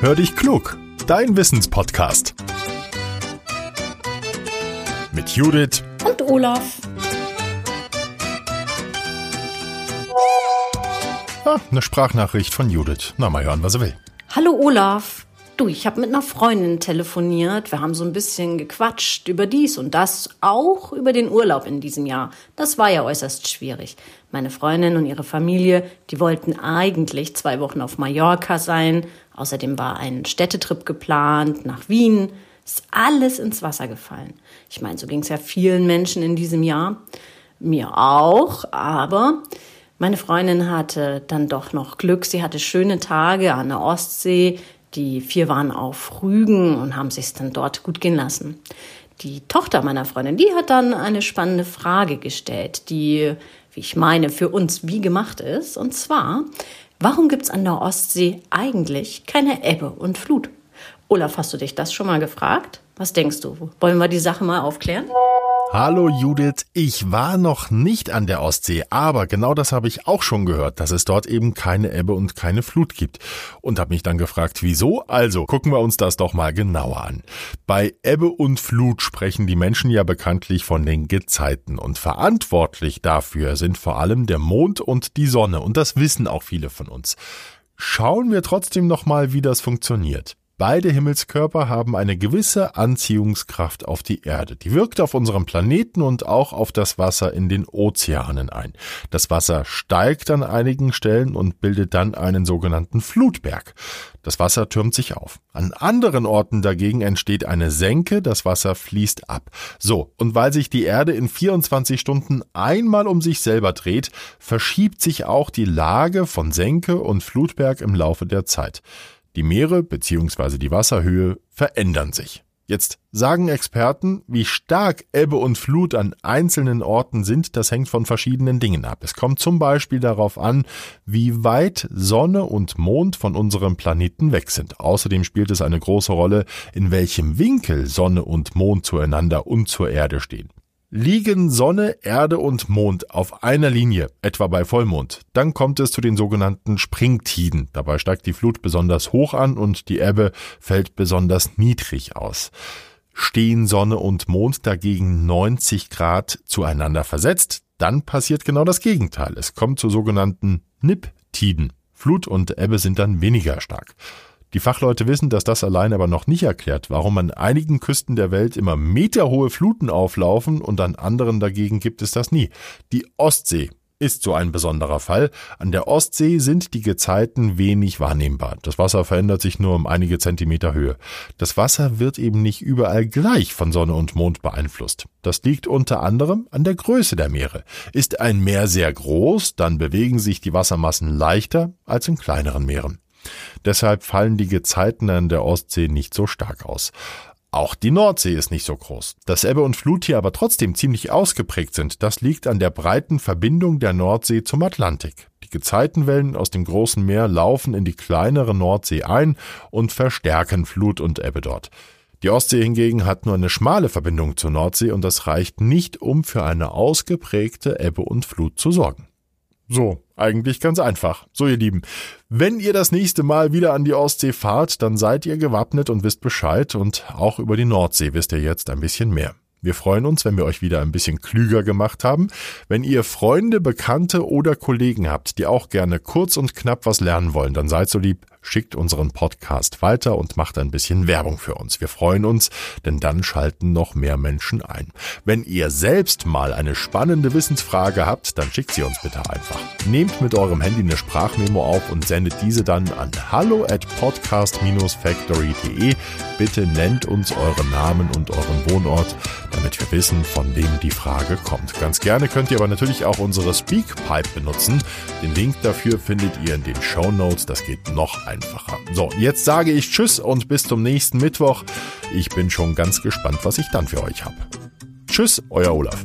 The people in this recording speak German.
Hör dich klug, dein Wissenspodcast. Mit Judith und Olaf. Ah, eine Sprachnachricht von Judith. Na, mal hören, was er will. Hallo Olaf. Du, ich habe mit einer Freundin telefoniert. Wir haben so ein bisschen gequatscht über dies und das, auch über den Urlaub in diesem Jahr. Das war ja äußerst schwierig. Meine Freundin und ihre Familie, die wollten eigentlich zwei Wochen auf Mallorca sein. Außerdem war ein Städtetrip geplant nach Wien. Ist alles ins Wasser gefallen. Ich meine, so ging es ja vielen Menschen in diesem Jahr. Mir auch, aber meine Freundin hatte dann doch noch Glück. Sie hatte schöne Tage an der Ostsee. Die vier waren auf Rügen und haben sich dann dort gut gehen lassen. Die Tochter meiner Freundin, die hat dann eine spannende Frage gestellt, die, wie ich meine, für uns wie gemacht ist. Und zwar, warum gibt's an der Ostsee eigentlich keine Ebbe und Flut? Olaf, hast du dich das schon mal gefragt? Was denkst du? Wollen wir die Sache mal aufklären? Hallo Judith, ich war noch nicht an der Ostsee, aber genau das habe ich auch schon gehört, dass es dort eben keine Ebbe und keine Flut gibt. Und habe mich dann gefragt, wieso? Also gucken wir uns das doch mal genauer an. Bei Ebbe und Flut sprechen die Menschen ja bekanntlich von den Gezeiten und verantwortlich dafür sind vor allem der Mond und die Sonne und das wissen auch viele von uns. Schauen wir trotzdem noch mal, wie das funktioniert. Beide Himmelskörper haben eine gewisse Anziehungskraft auf die Erde. Die wirkt auf unserem Planeten und auch auf das Wasser in den Ozeanen ein. Das Wasser steigt an einigen Stellen und bildet dann einen sogenannten Flutberg. Das Wasser türmt sich auf. An anderen Orten dagegen entsteht eine Senke, das Wasser fließt ab. So, und weil sich die Erde in 24 Stunden einmal um sich selber dreht, verschiebt sich auch die Lage von Senke und Flutberg im Laufe der Zeit. Die Meere bzw. die Wasserhöhe verändern sich. Jetzt sagen Experten, wie stark Ebbe und Flut an einzelnen Orten sind, das hängt von verschiedenen Dingen ab. Es kommt zum Beispiel darauf an, wie weit Sonne und Mond von unserem Planeten weg sind. Außerdem spielt es eine große Rolle, in welchem Winkel Sonne und Mond zueinander und zur Erde stehen. Liegen Sonne, Erde und Mond auf einer Linie, etwa bei Vollmond, dann kommt es zu den sogenannten Springtiden. Dabei steigt die Flut besonders hoch an und die Ebbe fällt besonders niedrig aus. Stehen Sonne und Mond dagegen 90 Grad zueinander versetzt, dann passiert genau das Gegenteil. Es kommt zu sogenannten Nipptiden. Flut und Ebbe sind dann weniger stark. Die Fachleute wissen, dass das allein aber noch nicht erklärt, warum an einigen Küsten der Welt immer meterhohe Fluten auflaufen und an anderen dagegen gibt es das nie. Die Ostsee ist so ein besonderer Fall. An der Ostsee sind die Gezeiten wenig wahrnehmbar. Das Wasser verändert sich nur um einige Zentimeter Höhe. Das Wasser wird eben nicht überall gleich von Sonne und Mond beeinflusst. Das liegt unter anderem an der Größe der Meere. Ist ein Meer sehr groß, dann bewegen sich die Wassermassen leichter als in kleineren Meeren. Deshalb fallen die Gezeiten an der Ostsee nicht so stark aus. Auch die Nordsee ist nicht so groß. Dass Ebbe und Flut hier aber trotzdem ziemlich ausgeprägt sind, das liegt an der breiten Verbindung der Nordsee zum Atlantik. Die Gezeitenwellen aus dem großen Meer laufen in die kleinere Nordsee ein und verstärken Flut und Ebbe dort. Die Ostsee hingegen hat nur eine schmale Verbindung zur Nordsee und das reicht nicht, um für eine ausgeprägte Ebbe und Flut zu sorgen. So, eigentlich ganz einfach. So, ihr Lieben, wenn ihr das nächste Mal wieder an die Ostsee fahrt, dann seid ihr gewappnet und wisst Bescheid und auch über die Nordsee wisst ihr jetzt ein bisschen mehr. Wir freuen uns, wenn wir euch wieder ein bisschen klüger gemacht haben. Wenn ihr Freunde, Bekannte oder Kollegen habt, die auch gerne kurz und knapp was lernen wollen, dann seid so lieb, schickt unseren Podcast weiter und macht ein bisschen Werbung für uns. Wir freuen uns, denn dann schalten noch mehr Menschen ein. Wenn ihr selbst mal eine spannende Wissensfrage habt, dann schickt sie uns bitte einfach. Nehmt mit eurem Handy eine Sprachmemo auf und sendet diese dann an hallo at podcast-factory.de. Bitte nennt uns euren Namen und euren Wohnort, damit wir wissen, von wem die Frage kommt. Ganz gerne könnt ihr aber natürlich auch unsere Speakpipe benutzen. Den Link dafür findet ihr in den Show Notes. Das geht noch einfacher. So, jetzt sage ich Tschüss und bis zum nächsten Mittwoch. Ich bin schon ganz gespannt, was ich dann für euch habe. Tschüss, euer Olaf.